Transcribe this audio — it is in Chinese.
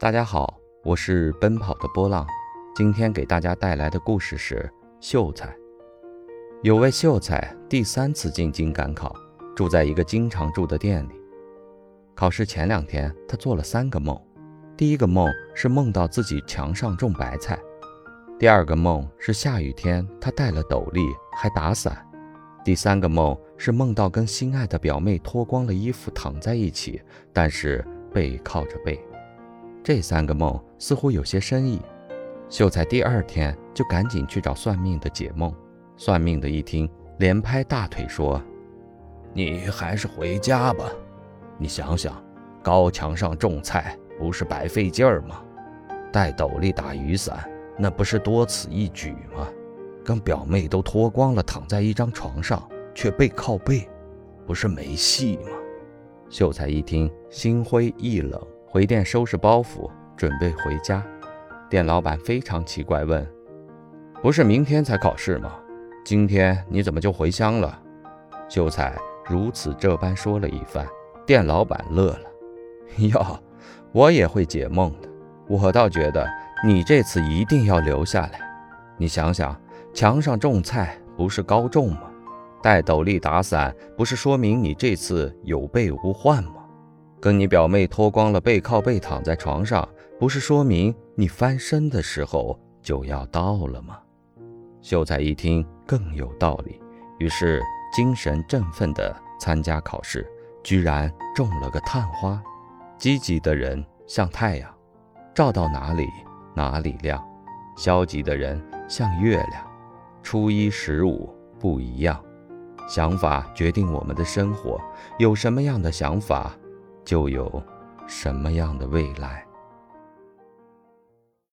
大家好，我是奔跑的波浪。今天给大家带来的故事是秀才。有位秀才第三次进京赶考，住在一个经常住的店里。考试前两天，他做了三个梦。第一个梦是梦到自己墙上种白菜，第二个梦是下雨天他带了斗笠还打伞，第三个梦是梦到跟心爱的表妹脱光了衣服躺在一起，但是背靠着背。这三个梦似乎有些深意，秀才第二天就赶紧去找算命的解梦。算命的一听，连拍大腿说：“你还是回家吧。你想想，高墙上种菜不是白费劲儿吗？戴斗笠打雨伞，那不是多此一举吗？跟表妹都脱光了躺在一张床上，却背靠背，不是没戏吗？”秀才一听，心灰意冷。回店收拾包袱，准备回家。店老板非常奇怪，问：“不是明天才考试吗？今天你怎么就回乡了？”秀才如此这般说了一番，店老板乐了：“哟，我也会解梦的。我倒觉得你这次一定要留下来。你想想，墙上种菜不是高中吗？戴斗笠打伞不是说明你这次有备无患吗？”跟你表妹脱光了背靠背躺在床上，不是说明你翻身的时候就要到了吗？秀才一听更有道理，于是精神振奋地参加考试，居然中了个探花。积极的人像太阳，照到哪里哪里亮；消极的人像月亮，初一十五不一样。想法决定我们的生活，有什么样的想法？就有什么样的未来。